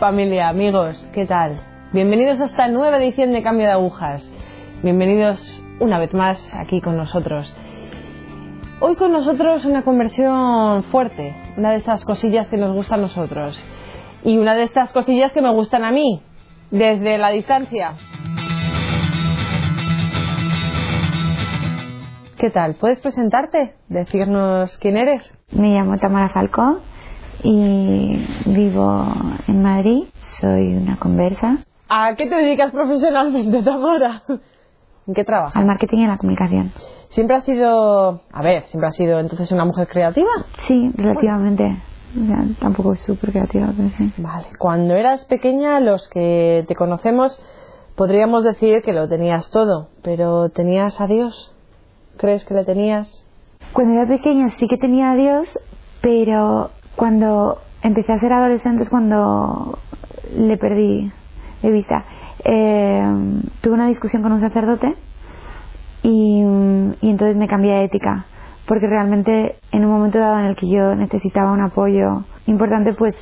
Familia, amigos, ¿qué tal? Bienvenidos a esta nueva edición de Cambio de Agujas. Bienvenidos una vez más aquí con nosotros. Hoy con nosotros una conversión fuerte, una de esas cosillas que nos gustan a nosotros. Y una de estas cosillas que me gustan a mí, desde la distancia. ¿Qué tal? ¿Puedes presentarte? Decirnos quién eres. Me llamo Tamara Falcón y vivo en Madrid. Soy una conversa. ¿A qué te dedicas profesionalmente, Tamara? ¿En qué trabajas? Al marketing y a la comunicación. ¿Siempre has sido, a ver, siempre has sido entonces una mujer creativa? Sí, relativamente. O sea, tampoco súper creativa, pero sí. Vale. Cuando eras pequeña, los que te conocemos, podríamos decir que lo tenías todo, pero ¿tenías a Dios? ¿Crees que le tenías? Cuando era pequeña sí que tenía a Dios, pero cuando empecé a ser adolescente es cuando le perdí de vista. Eh, tuve una discusión con un sacerdote y, y entonces me cambié de ética porque realmente en un momento dado en el que yo necesitaba un apoyo importante pues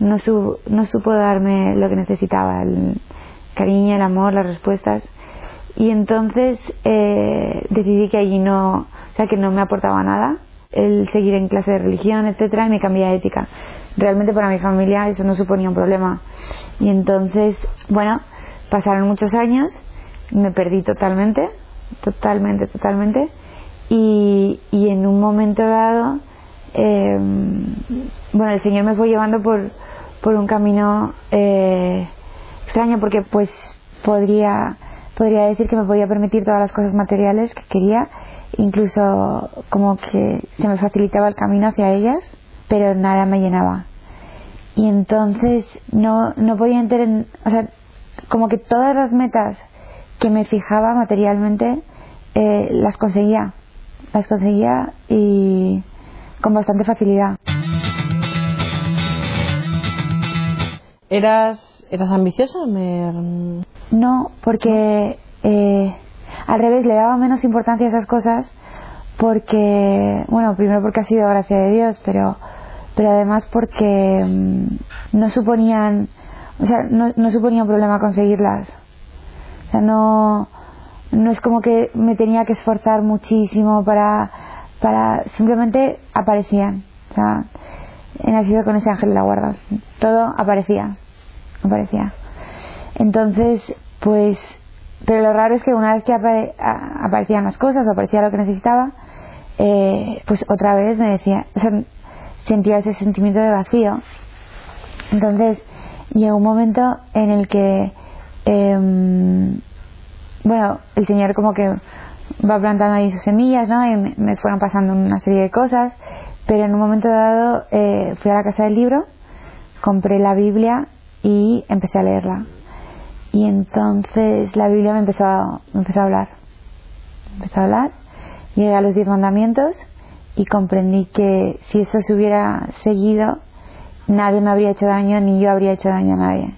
no, su, no supo darme lo que necesitaba el cariño, el amor, las respuestas y entonces eh, decidí que allí no, o sea que no me aportaba nada el seguir en clase de religión, etcétera, y me cambié de ética. Realmente para mi familia eso no suponía un problema. Y entonces, bueno, pasaron muchos años, me perdí totalmente, totalmente, totalmente, y, y en un momento dado, eh, bueno, el Señor me fue llevando por, por un camino eh, extraño porque pues podría, podría decir que me podía permitir todas las cosas materiales que quería, incluso como que se me facilitaba el camino hacia ellas, pero nada me llenaba. Y entonces no, no podía entender, o sea, como que todas las metas que me fijaba materialmente eh, las conseguía, las conseguía y con bastante facilidad. ¿Eras, eras ambiciosa? Me... No, porque eh, al revés le daba menos importancia a esas cosas porque, bueno, primero porque ha sido gracia de Dios, pero, pero además porque mm, no suponían, o sea, no, no suponía un problema conseguirlas. O sea, no, no es como que me tenía que esforzar muchísimo para, para, simplemente aparecían. O sea, he nacido con ese ángel de la guarda. Todo aparecía, aparecía. Entonces, pues, pero lo raro es que una vez que apare- aparecían las cosas o aparecía lo que necesitaba, eh, pues otra vez me decía, sentía ese sentimiento de vacío. Entonces llegó un momento en el que, em, bueno, el Señor como que va plantando ahí sus semillas, ¿no? Y me, me fueron pasando una serie de cosas, pero en un momento dado eh, fui a la casa del libro, compré la Biblia y empecé a leerla. Y entonces la Biblia me empezó a, me empezó a hablar. Empezó a hablar llegué a los diez mandamientos y comprendí que si eso se hubiera seguido, nadie me habría hecho daño ni yo habría hecho daño a nadie.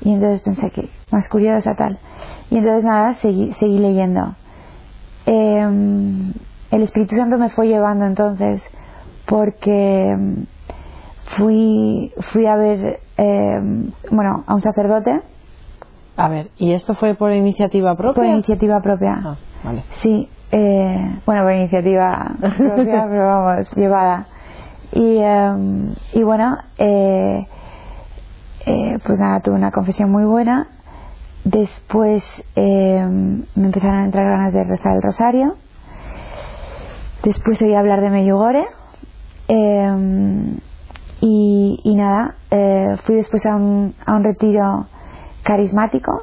Y entonces pensé que más curiosa tal. Y entonces nada, seguí, seguí leyendo. Eh, el Espíritu Santo me fue llevando entonces porque mm, fui, fui a ver, eh, bueno, a un sacerdote A ver, ¿y esto fue por iniciativa propia? por iniciativa propia. Ah, vale. Sí, eh, bueno, por iniciativa propia, pero vamos, llevada. Y, eh, y bueno, eh, eh, pues nada, tuve una confesión muy buena. Después eh, me empezaron a entrar ganas de rezar el rosario. Después oí hablar de Meyugore. Eh, y, y nada, eh, fui después a un, a un retiro carismático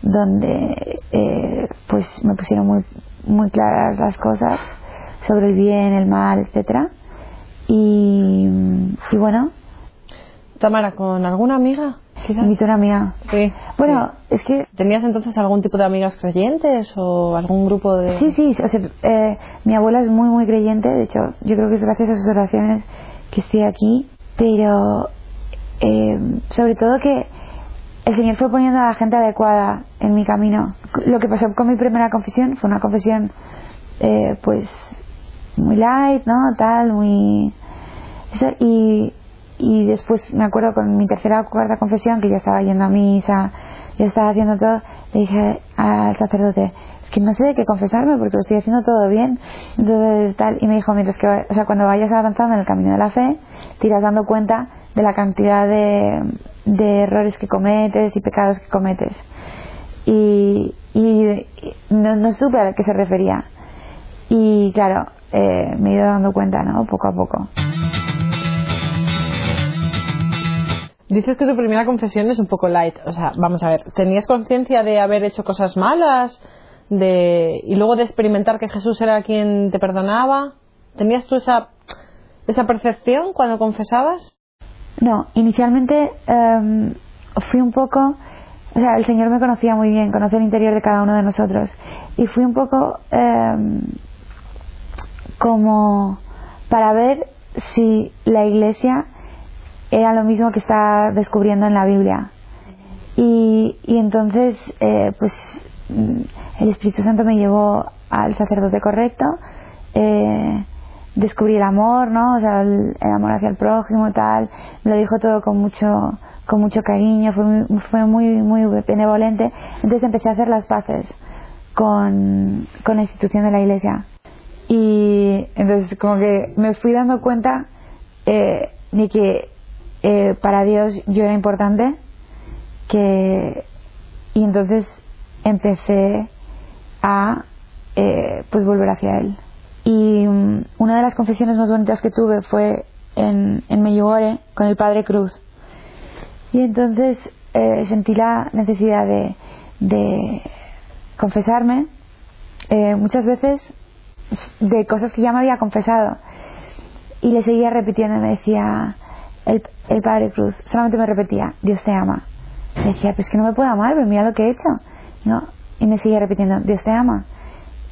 donde eh, pues me pusieron muy muy claras las cosas sobre el bien, el mal, etcétera. Y, y bueno, Tamara, ¿con alguna amiga? quizás? invité una amiga. Sí. Bueno, es que ¿Tenías entonces algún tipo de amigas creyentes o algún grupo de...? sí, sí, o sea, eh, mi abuela es muy, muy creyente. De hecho, yo creo que es gracias a sus oraciones que estoy aquí. Pero eh, sobre todo que el Señor fue poniendo a la gente adecuada en mi camino. Lo que pasó con mi primera confesión fue una confesión, eh, pues, muy light, ¿no? Tal, muy. y, y después me acuerdo con mi tercera o cuarta confesión, que ya estaba yendo a misa, ya estaba haciendo todo, le dije al sacerdote, es que no sé de qué confesarme porque lo estoy haciendo todo bien. Entonces, tal, y me dijo, mientras que, o sea, cuando vayas avanzando en el camino de la fe, te irás dando cuenta de la cantidad de, de errores que cometes y pecados que cometes. Y, no, no supe a qué se refería. Y claro, eh, me he ido dando cuenta, ¿no? Poco a poco. Dices que tu primera confesión es un poco light. O sea, vamos a ver, ¿tenías conciencia de haber hecho cosas malas? De... Y luego de experimentar que Jesús era quien te perdonaba. ¿Tenías tú esa, esa percepción cuando confesabas? No, inicialmente em, fui un poco. O sea, el Señor me conocía muy bien, conocía el interior de cada uno de nosotros. Y fui un poco em, como para ver si la iglesia era lo mismo que está descubriendo en la Biblia. Y, y entonces, eh, pues, mm, el Espíritu Santo me llevó al sacerdote correcto, eh, descubrí el amor, ¿no? O sea, el, amor hacia el prójimo y tal, me lo dijo todo con mucho, con mucho cariño, fue muy, fue muy, muy benevolente. Entonces empecé a hacer las paces con, con la institución de la iglesia. Y entonces como que me fui dando cuenta eh, de que eh, para Dios yo era importante que y entonces empecé a eh, pues volver hacia él y um, una de las confesiones más bonitas que tuve fue en, en con el Padre Cruz y entonces eh, sentí la necesidad de, confesarme eh, muchas veces de cosas que ya me había confesado y le seguía repitiendo me decía el, Padre Cruz solamente me repetía, Dios te ama. Y decía, pues que no me puedo amar, pero mira lo que he hecho. ¿No? Y me seguía repitiendo, Dios te ama.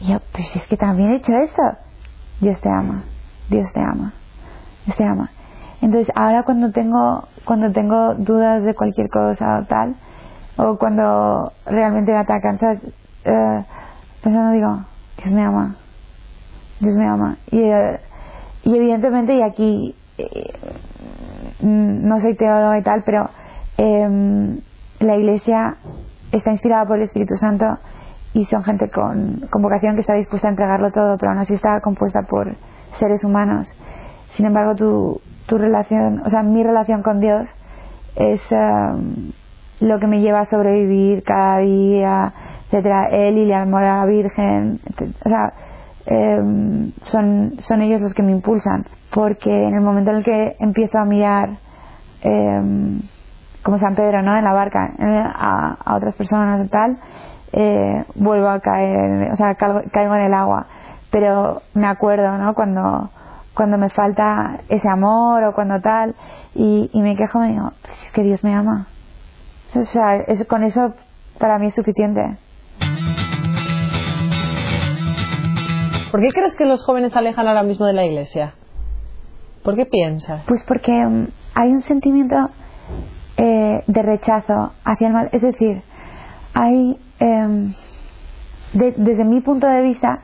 Y yo, pues es que también he hecho esto. Dios te ama, Dios te ama, Dios te ama. Entonces ahora cuando tengo, cuando tengo dudas de cualquier cosa o tal, o cuando realmente me atacan, ¿sabes? Eh, pensando digo, Dios me ama, Dios me ama. Y, eh, y evidentemente, y aquí eh, no soy teóloga y tal, pero em, la iglesia está inspirada por el Espíritu Santo y son gente con, con, vocación que está dispuesta a entregarlo todo, pero aún así está compuesta por seres humanos. Sin embargo, tu, tu relación, o sea, mi relación con Dios es em, lo que me lleva a sobrevivir cada día, etcétera. Él y la Mora Virgen, o sea, em, son, son ellos los que me impulsan porque en el momento en el que empiezo a mirar eh, como San Pedro no en la barca eh, a, otras personas y tal eh, vuelvo a caer o sea caigo, en el agua pero me acuerdo no cuando cuando me falta ese amor o cuando tal y, y me quejo me digo pues es que Dios me ama o sea eso, con eso para mí es suficiente ¿Por qué crees que los jóvenes se alejan ahora mismo de la iglesia? ¿Por qué piensas? Pues porque mm, hay un sentimiento eh, de rechazo hacia el mal. Es decir, hay, em, desde mi punto de vista,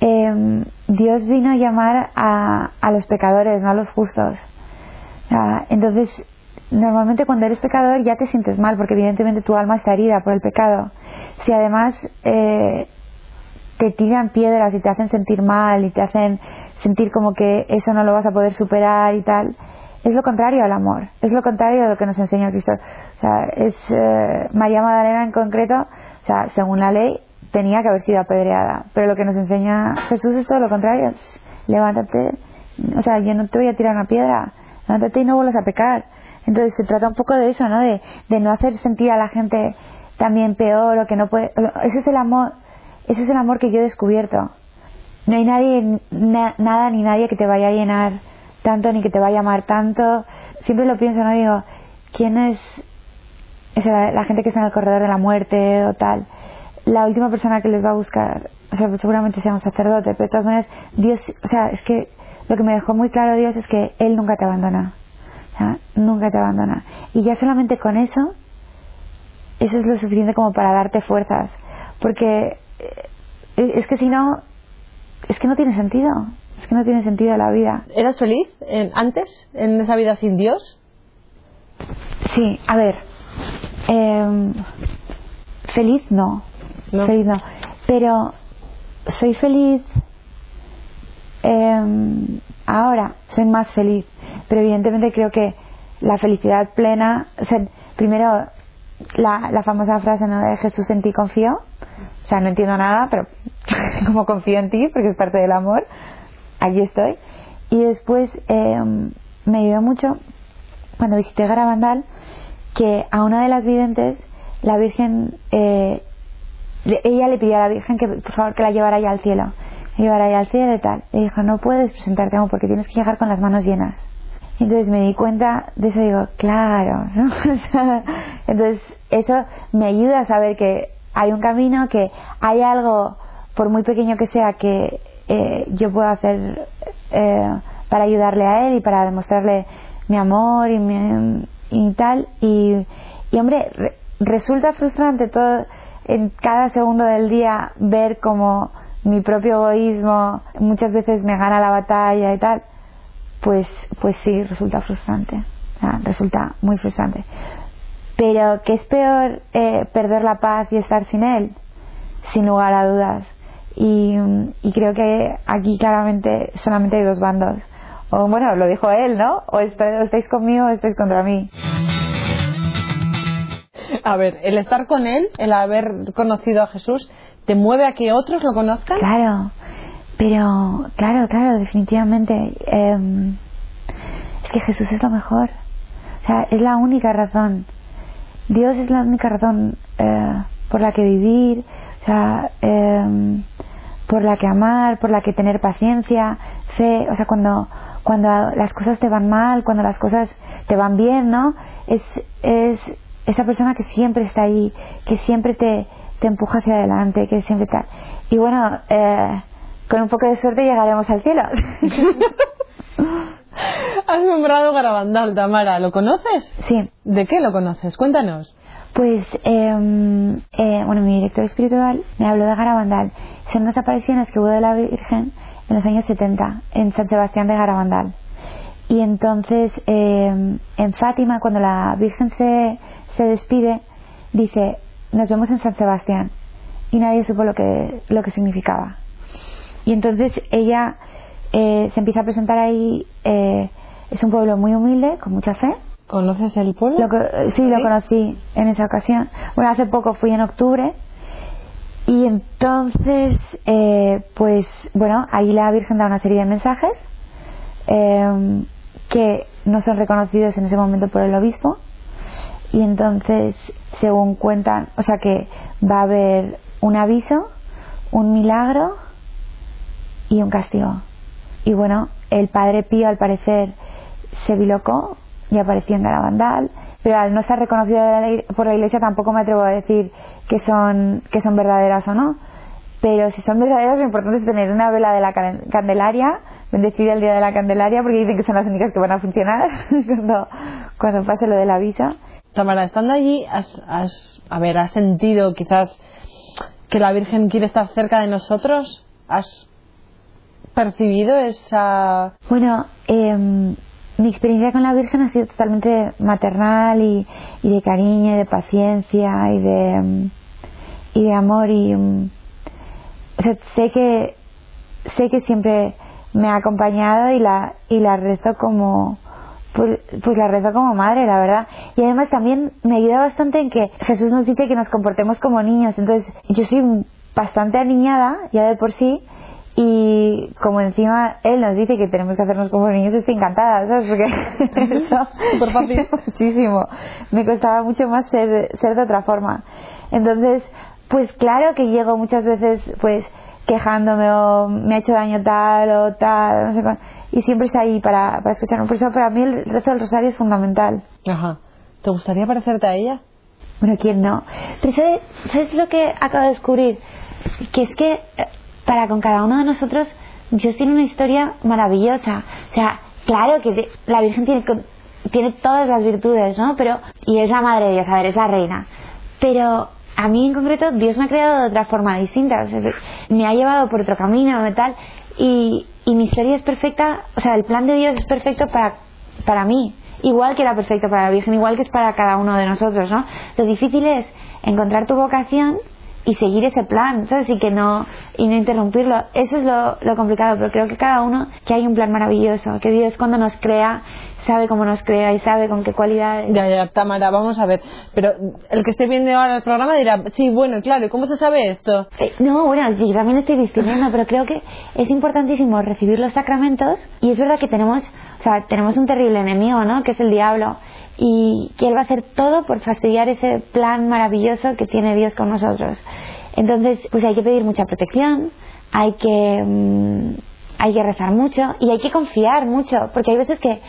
em, Dios vino a llamar a, a, los pecadores, no a los justos. entonces, normalmente cuando eres pecador ya te sientes mal, porque evidentemente tu alma está herida por el pecado. Si además eh, te tiran piedras y te hacen sentir mal y te hacen sentir como que eso no lo vas a poder superar y tal, es lo contrario al amor, es lo contrario de lo que nos enseña Cristo. O sea, es eh, María Magdalena en concreto, o sea, según la ley tenía que haber sido apedreada, pero lo que nos enseña Jesús es todo lo contrario. Levántate, o sea, yo no te voy a tirar una piedra, levántate y no vuelvas a pecar. Entonces se trata un poco de eso, ¿no? De, de no hacer sentir a la gente también peor o que no puede. Ese es el amor, ese es el amor que yo he descubierto no hay nadie, nada ni nadie que te vaya a llenar tanto ni que te vaya a amar tanto. Siempre lo pienso, ¿no? Digo, ¿quién es la gente que está en el corredor de la muerte o tal? La última persona que les va a buscar, o sea, seguramente sea un sacerdote, pero de todas maneras, Dios, o sea, es que lo que me dejó muy claro Dios es que Él nunca te abandona. Nunca te abandona. Y ya solamente con eso, eso es lo suficiente como para darte fuerzas. Porque eh, es que si no, es que no tiene sentido. Es que no tiene sentido la vida. ¿Eras feliz en- antes, en esa vida sin Dios? Sí, a ver. Em, feliz no. No. Feliz no. Pero soy feliz. em, ahora soy más feliz. Pero evidentemente creo que la felicidad plena. O sea, primero, la, la famosa frase ¿no? de Jesús en ti confío. O sea, no entiendo nada, pero como confío en ti, porque es parte del amor, aquí estoy. Y después em, me ayudó mucho cuando visité Garabandal que a una de las videntes la Virgen eh, ella le pidió a la Virgen que por favor que la llevara ya al cielo. La llevara ya al cielo y tal. Y dijo no puedes presentarte aún porque tienes que llegar con las manos llenas y entonces me di cuenta de eso y digo claro ¿no? Entonces eso me ayuda a saber que hay un camino que hay algo por muy pequeño que sea que eh, yo puedo hacer eh, para ayudarle a él y para demostrarle mi amor y, mi- y tal y, y hombre re- resulta frustrante todo en cada segundo del día ver como mi propio egoísmo muchas veces me gana la batalla y tal pues pues sí resulta frustrante. Resulta muy frustrante. Pero que es peor eh, perder la paz y estar sin él sin lugar a dudas. Y, y creo que aquí claramente solamente hay dos bandos o bueno lo dijo él no o está- o estáis conmigo o estáis contra mí A ver, el estar con Él, el haber conocido a Jesús, ¿te mueve a que otros lo conozcan? Claro, pero claro, claro, definitivamente. eh, es que Jesús es lo mejor. O sea, es la única razón. Dios es la única razón eh, por la que vivir, o sea, eh, por la que amar, por la que tener paciencia, fe. O sea, cuando, cuando las cosas te van mal, cuando las cosas te van bien, ¿no? Es, es esa persona que siempre está ahí, que siempre te, te empuja hacia adelante, que siempre tal. Y bueno, eh, con un poco de suerte llegaremos al cielo. Has nombrado Garabandal, Tamara. ¿Lo conoces? sí, ¿De qué lo conoces? Cuéntanos. pues, eh, eh, bueno, mi director espiritual me habló de Garabandal. Son dos apariciones que hubo de la Virgen en los años 70 en San Sebastián de Garabandal. Y entonces, eh, en Fátima, cuando la Virgen se, se despide, dice, nos vemos en San Sebastián. Y nadie supo lo que, lo que significaba. Y entonces ella eh, se empieza a presentar ahí. eh, es un pueblo muy humilde, con mucha fe. ¿Conoces el pueblo? Lo que- sí, lo conocí en esa ocasión. Bueno, hace poco fui en octubre. Y entonces, eh, pues bueno, ahí la Virgen da una serie de mensajes eh, que no son reconocidos en ese momento por el obispo. Y entonces, según cuentan, o sea que va a haber un aviso, un milagro y un castigo. Y bueno, el padre Pío al parecer se bilocó y apareció en Garabandal, pero al no estar reconocido por la iglesia tampoco me atrevo a decir que son, que son verdaderas o no. Pero si son verdaderas, lo importante es tener una vela de la can- Candelaria, bendecida el día de la Candelaria, porque dicen que son las únicas que van a funcionar cuando, cuando pase lo del aviso. Tamara, estando allí, has, has- a ver, ¿has sentido quizás que la Virgen quiere estar cerca de nosotros? ¿Has percibido esa... Bueno, em, mi experiencia con la Virgen ha sido totalmente maternal y, de cariño, y de paciencia y de, y de amor y sea, sé que sé que siempre me ha acompañado y la y la rezo como pues, pues la rezo como madre, la verdad. Y además también me ayuda bastante en que Jesús nos dice que nos comportemos como niños. Entonces yo soy bastante aniñada ya de por sí y como encima él nos dice que tenemos que hacernos como niños, estoy encantada, ¿sabes? Porque eso Súper fácil. muchísimo. Me costaba mucho más ser, ser de otra forma. Entonces, pues claro que llego muchas veces pues quejándome o me ha hecho daño tal o tal, no sé cuál, y siempre está ahí para, para escucharme. Por eso para mí el rezo del rosario es fundamental. Ajá. ¿Te gustaría parecerte a ella? Bueno, ¿quién no? Pero ¿sabes, ¿sabes lo que acabo de descubrir? Que es que eh, para con cada uno de nosotros Dios tiene una historia maravillosa. O sea, claro que la Virgen tiene, tiene todas las virtudes, ¿no? Pero, y es la madre de Dios, a ver, es la reina. Pero a mí en concreto Dios me ha creado de otra forma distinta. O sea, me ha llevado por otro camino y tal. y, y mi historia es perfecta, o sea, el plan de Dios es perfecto para, para mí, igual que era perfecto para la Virgen, igual que es para cada uno de nosotros, ¿no? Lo difícil es encontrar tu vocación y seguir ese plan, ¿sabes? Y que no, y no interrumpirlo. Eso es lo, lo complicado, pero creo que cada uno, que hay un plan maravilloso, que Dios cuando nos crea, sabe cómo nos crea y sabe con qué cualidades. Ya, ya, Tamara, vamos a ver. Pero el que esté viendo ahora el programa dirá, sí, bueno, claro, ¿y cómo se sabe esto? Eh, no, bueno, yo también estoy discutiendo, pero creo que es importantísimo recibir los sacramentos y es verdad que tenemos, o sea, tenemos un terrible enemigo, ¿no? Que es el diablo y que él va a hacer todo por fastidiar ese plan maravilloso que tiene Dios con nosotros. Entonces, pues hay que pedir mucha protección, hay que mm, hay que rezar mucho y hay que confiar mucho, porque hay veces que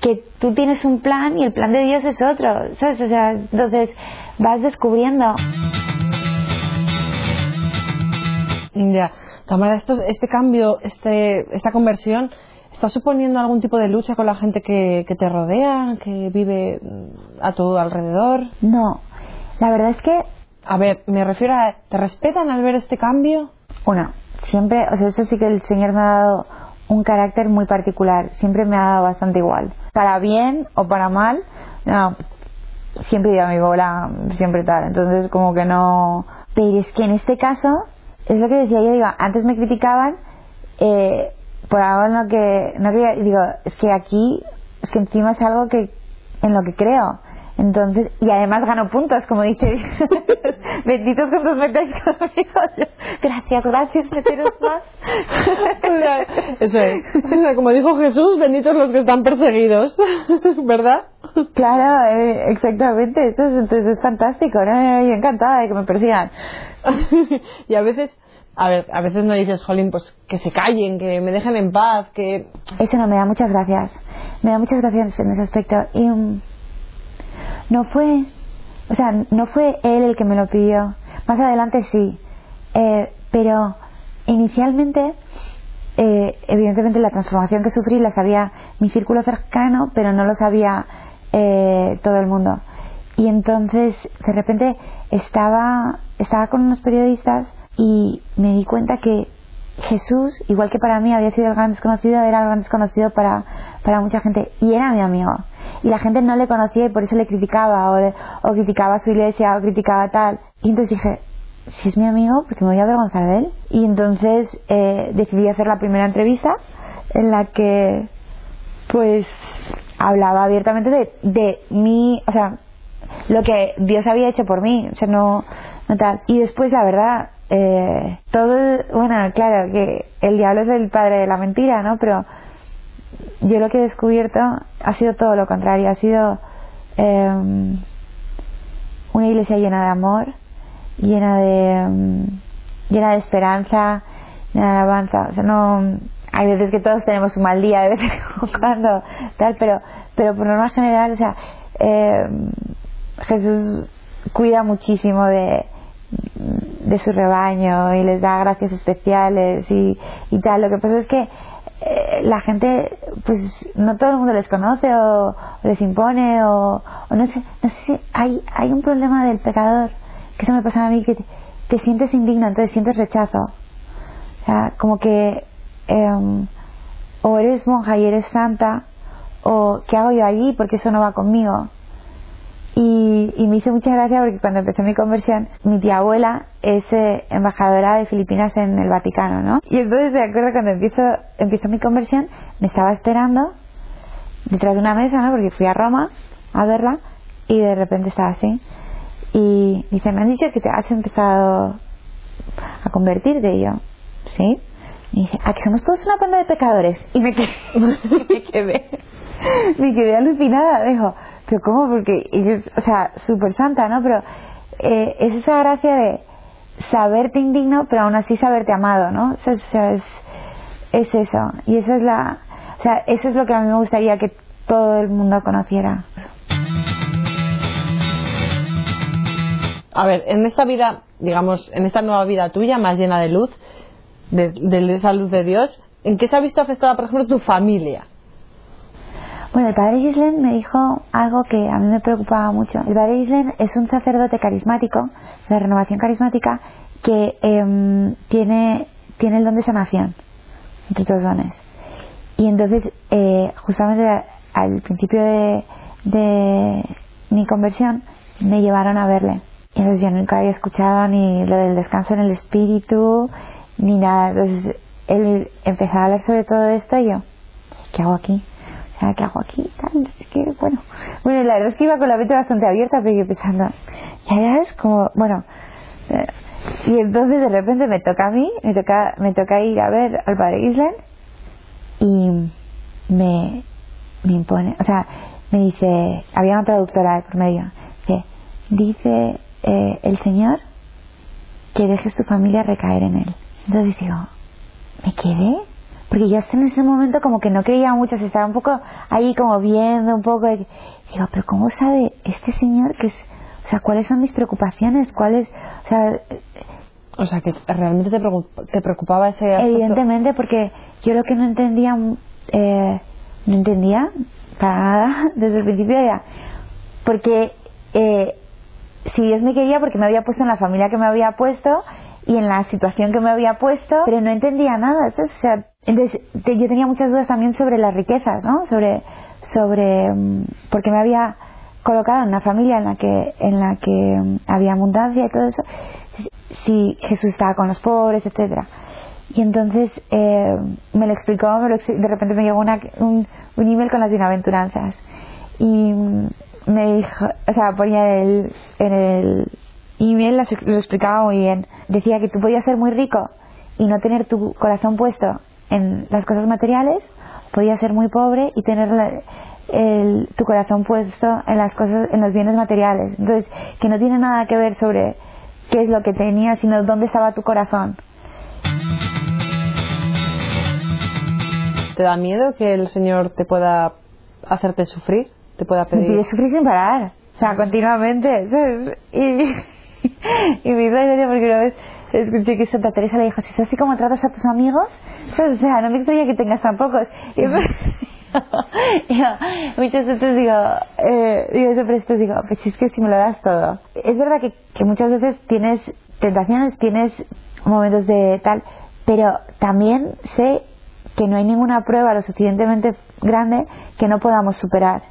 que tú tienes un plan y el plan de Dios es otro, ¿sabes? O sea, entonces vas descubriendo. Ya, Tamara, esto, este cambio, este, esta conversión, ¿está suponiendo algún tipo de lucha con la gente que, que te rodea, que vive mm, a tu alrededor? No, la verdad es que... A ver, me refiero a, ¿te respetan al ver este cambio? Una, siempre, o sea, eso sí que el Señor me ha dado un carácter muy particular, siempre me ha dado bastante igual. Para bien o para mal, no, siempre iba a mi bola, siempre tal. Entonces, como que no. Pero es que en este caso, es lo que decía yo, digo, antes me criticaban eh, por algo en lo que no quería, digo, es que aquí, es que encima es algo que en lo que creo. Entonces, y además gano puntos, como dice, benditos que os metáis conmigo. Gracias, gracias, meteros más. Eso es. Como dijo Jesús, benditos los que están perseguidos, ¿verdad? Claro, eh, exactamente. Esto es, entonces es fantástico, ¿no? Y encantada de que me persigan. y a veces, a ver, a veces no dices, Jolín, pues que se callen, que me dejen en paz, que... Eso no, me da muchas gracias. Me da muchas gracias en ese aspecto. Y... Um, no fue, o sea, no fue él el que me lo pidió. Más adelante sí, eh, pero inicialmente, eh, evidentemente la transformación que sufrí la sabía mi círculo cercano, pero no lo sabía eh, todo el mundo. Y entonces, de repente, estaba, estaba con unos periodistas y me di cuenta que Jesús, igual que para mí había sido el gran desconocido, era el gran desconocido para, para mucha gente y era mi amigo y la gente no le conocía y por eso le criticaba o, o criticaba su iglesia o criticaba tal. Y entonces dije, si es mi amigo, porque me voy a avergonzar de él. Y entonces eh, decidí hacer la primera entrevista en la que pues hablaba abiertamente de, de mí, o sea, lo que Dios había hecho por mí, o sea, no tal. Y después, la verdad, eh, todo, bueno, claro, que el diablo es el padre de la mentira, ¿no? Pero yo lo que he descubierto ha sido todo lo contrario, ha sido em, una iglesia llena de amor, llena de em, llena de esperanza, llena de alabanza. O sea, no hay veces que todos tenemos un mal día, de vez en cuando, tal, pero pero por norma general, o sea, em, Jesús cuida muchísimo de de su rebaño y les da gracias especiales y, y tal. Lo que pasa es que eh, la gente, pues no todo el mundo les conoce o, les impone o, no sé, no sé si hay, hay un problema del pecador, que eso me pasa a mí, que te, sientes indigno, entonces sientes rechazo. O sea, como que em, o eres monja y eres santa, o ¿qué hago yo allí? Porque eso no va conmigo. Y, y, me hizo mucha gracia porque cuando empecé mi conversión, mi tía abuela es eh, embajadora de Filipinas en el Vaticano, ¿no? Y entonces me acuerdo cuando empiezo, empiezo mi conversión, me estaba esperando detrás de una mesa, ¿no? Porque fui a Roma a verla y de repente estaba así. Y dice, me han dicho que te has empezado a convertirte. Y yo, ¿sí? Y dice, aquí somos todos una banda de pecadores. Y me quedé, me quedé, me quedé alucinada. Dijo, pero ¿cómo? Porque ella o sea, súper santa, ¿no? Pero eh, es esa gracia de saberte indigno, pero aún así saberte amado, ¿no? O sea, es, es eso. Y eso es la, o sea, eso es lo que a mí me gustaría que todo el mundo conociera. A ver, en esta vida, digamos, en esta nueva vida tuya, más llena de luz, de, de esa luz de Dios, ¿en qué se ha visto afectada, por ejemplo, tu familia? Bueno, el padre Gislen me dijo algo que a mí me preocupaba mucho. El padre Gislen es un sacerdote carismático, de renovación carismática, que em, tiene, tiene el don de sanación. entre otros dones. Y entonces, eh, justamente al principio de, mi conversión, me llevaron a verle. Y entonces yo nunca había escuchado ni lo del descanso en el espíritu, ni nada. Entonces él empezó a hablar sobre todo esto y yo, ¿qué hago aquí? Sea, ¿qué hago aquí? Que, bueno. Bueno, la verdad es que iba con la mente bastante abierta, pero yo pensando, ya, ya es como, bueno. eh, Y entonces de repente me toca a mí, me toca, me toca ir a ver al padre Island y me, me impone, o sea, me dice, había una traductora por medio, dice, dice eh, el Señor que dejes tu familia recaer en Él. Entonces digo, ¿me quedé? Porque yo hasta en ese momento como que no creía mucho, se estaba un poco ahí como viendo un poco. y digo, pero ¿cómo sabe este Señor que es, o sea, cuáles son mis preocupaciones? ¿Cuáles, o sea, O sea, que realmente te, preocup- te preocupaba ese aspecto. Evidentemente, porque yo lo que no entendía, eh, no entendía para nada desde el principio era porque eh, si Dios me quería, porque me había puesto en la familia que me había puesto y en la situación que me había puesto, pero no entendía nada. Entonces, o sea, entonces te- yo tenía muchas dudas también sobre las riquezas, ¿no? Sobre, sobre, mm, porque me había colocado en una familia en la que, en la que mm, había abundancia y todo eso, si Jesús estaba con los pobres, etcétera. Y entonces eh, me lo explicó, me lo de repente me llegó una, un, un email con las bienaventuranzas. Y mm, me dijo, o sea, ponía el, en el email, lo explicaba muy bien. Decía que tú podías ser muy rico y no tener tu corazón puesto en las cosas materiales, podías ser muy pobre y tener la- el- tu corazón puesto en las cosas, en los bienes materiales. Entonces, que no tiene nada que ver sobre qué es lo que tenías, sino dónde estaba tu corazón. ¿Te da miedo que el Señor te pueda hacerte sufrir? ¿Te pueda Me pedir? pide sufrir sin parar, o sea, continuamente. ¿sabes? Y, y me hizo porque una vez escuché que Santa Teresa le dijo, si es así como tratas a tus amigos, ¿sabes? o sea, no me extraña que tengas tan pocos. Y me- yo, muchas veces digo, eh, digo siempre esto, digo, pues es que si me lo das todo. Es verdad que, que muchas veces tienes tentaciones, tienes momentos de tal, pero también sé que no hay ninguna prueba lo suficientemente grande que no podamos superar.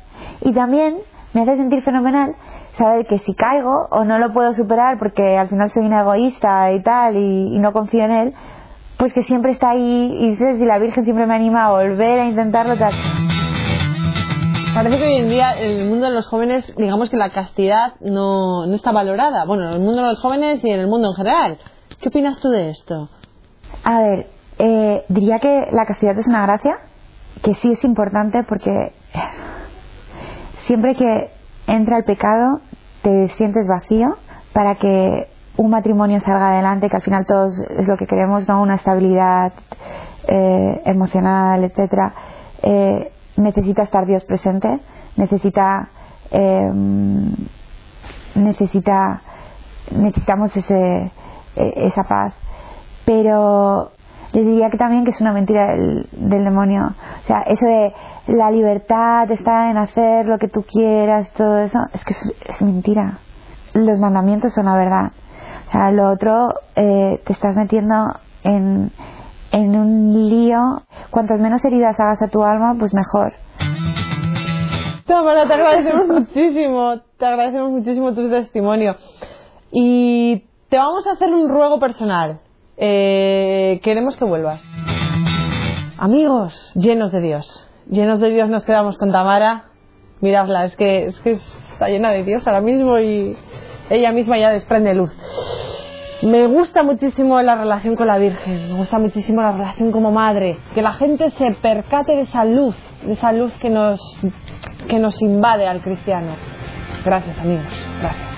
Y también me hace sentir fenomenal saber que si caigo o no lo puedo superar porque al final soy una egoísta y tal y, y no confío en él, pues que siempre está ahí y y la Virgen siempre me anima a volver a intentarlo tal. Parece que hoy en día en el mundo de los jóvenes, digamos que la castidad no, no está valorada. Bueno, en el mundo de los jóvenes y en el mundo en general. ¿Qué opinas tú de esto? A ver, eh, diría que la castidad es una gracia, que sí es importante porque siempre que entra el pecado te sientes vacío para que un matrimonio salga adelante, que al final todos es lo que queremos, ¿no? Una estabilidad eh, emocional, etcétera. Eh, necesita estar Dios presente, necesita eh, necesita necesitamos ese e- esa paz pero les diría que también que es una mentira del, del demonio. O sea eso de la libertad está en hacer lo que tú quieras todo eso es que es, mentira. Los mandamientos son la verdad. O sea lo otro eh, te estás metiendo en en un lío. Cuantas menos heridas hagas a tu alma pues mejor. Tamara, te agradecemos muchísimo, te agradecemos muchísimo tu testimonio. Y te vamos a hacer un ruego personal. Eh, queremos que vuelvas. Amigos, llenos de Dios. Llenos de Dios nos quedamos con Tamara. Miradla, es que, es que está llena de Dios ahora mismo y ella misma ya desprende luz. Me gusta muchísimo la relación con la Virgen, me gusta muchísimo la relación como madre, que la gente se percate de esa luz, de esa luz que nos, que nos invade al cristiano. Gracias amigos, gracias.